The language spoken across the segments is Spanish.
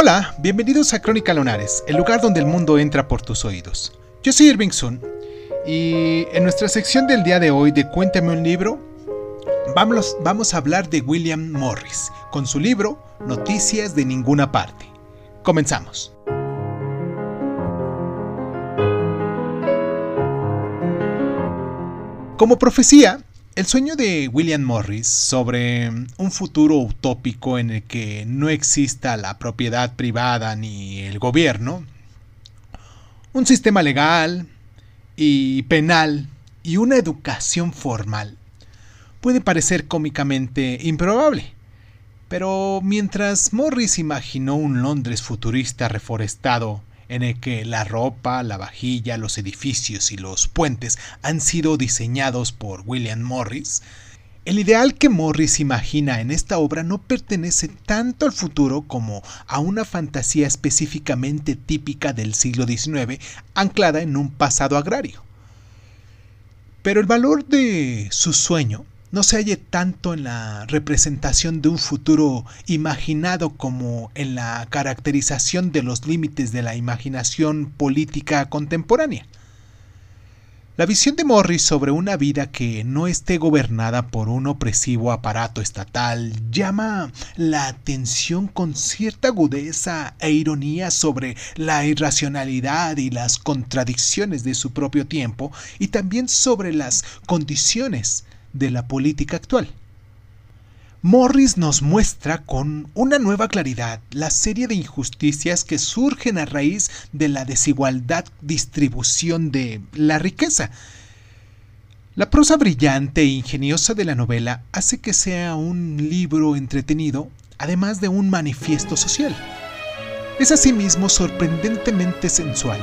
Hola, bienvenidos a Crónica Lunares, el lugar donde el mundo entra por tus oídos. Yo soy Irving Sun y en nuestra sección del día de hoy de Cuéntame un libro, vamos, vamos a hablar de William Morris con su libro Noticias de ninguna parte. Comenzamos. Como profecía, el sueño de William Morris sobre un futuro utópico en el que no exista la propiedad privada ni el gobierno, un sistema legal y penal y una educación formal puede parecer cómicamente improbable. Pero mientras Morris imaginó un Londres futurista reforestado en el que la ropa, la vajilla, los edificios y los puentes han sido diseñados por William Morris, el ideal que Morris imagina en esta obra no pertenece tanto al futuro como a una fantasía específicamente típica del siglo XIX anclada en un pasado agrario. Pero el valor de su sueño no se halle tanto en la representación de un futuro imaginado como en la caracterización de los límites de la imaginación política contemporánea. La visión de Morris sobre una vida que no esté gobernada por un opresivo aparato estatal llama la atención con cierta agudeza e ironía sobre la irracionalidad y las contradicciones de su propio tiempo y también sobre las condiciones de la política actual. Morris nos muestra con una nueva claridad la serie de injusticias que surgen a raíz de la desigualdad distribución de la riqueza. La prosa brillante e ingeniosa de la novela hace que sea un libro entretenido, además de un manifiesto social. Es asimismo sorprendentemente sensual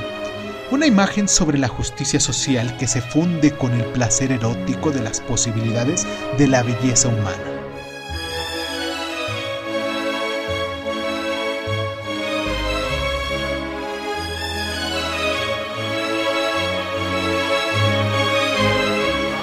una imagen sobre la justicia social que se funde con el placer erótico de las posibilidades de la belleza humana.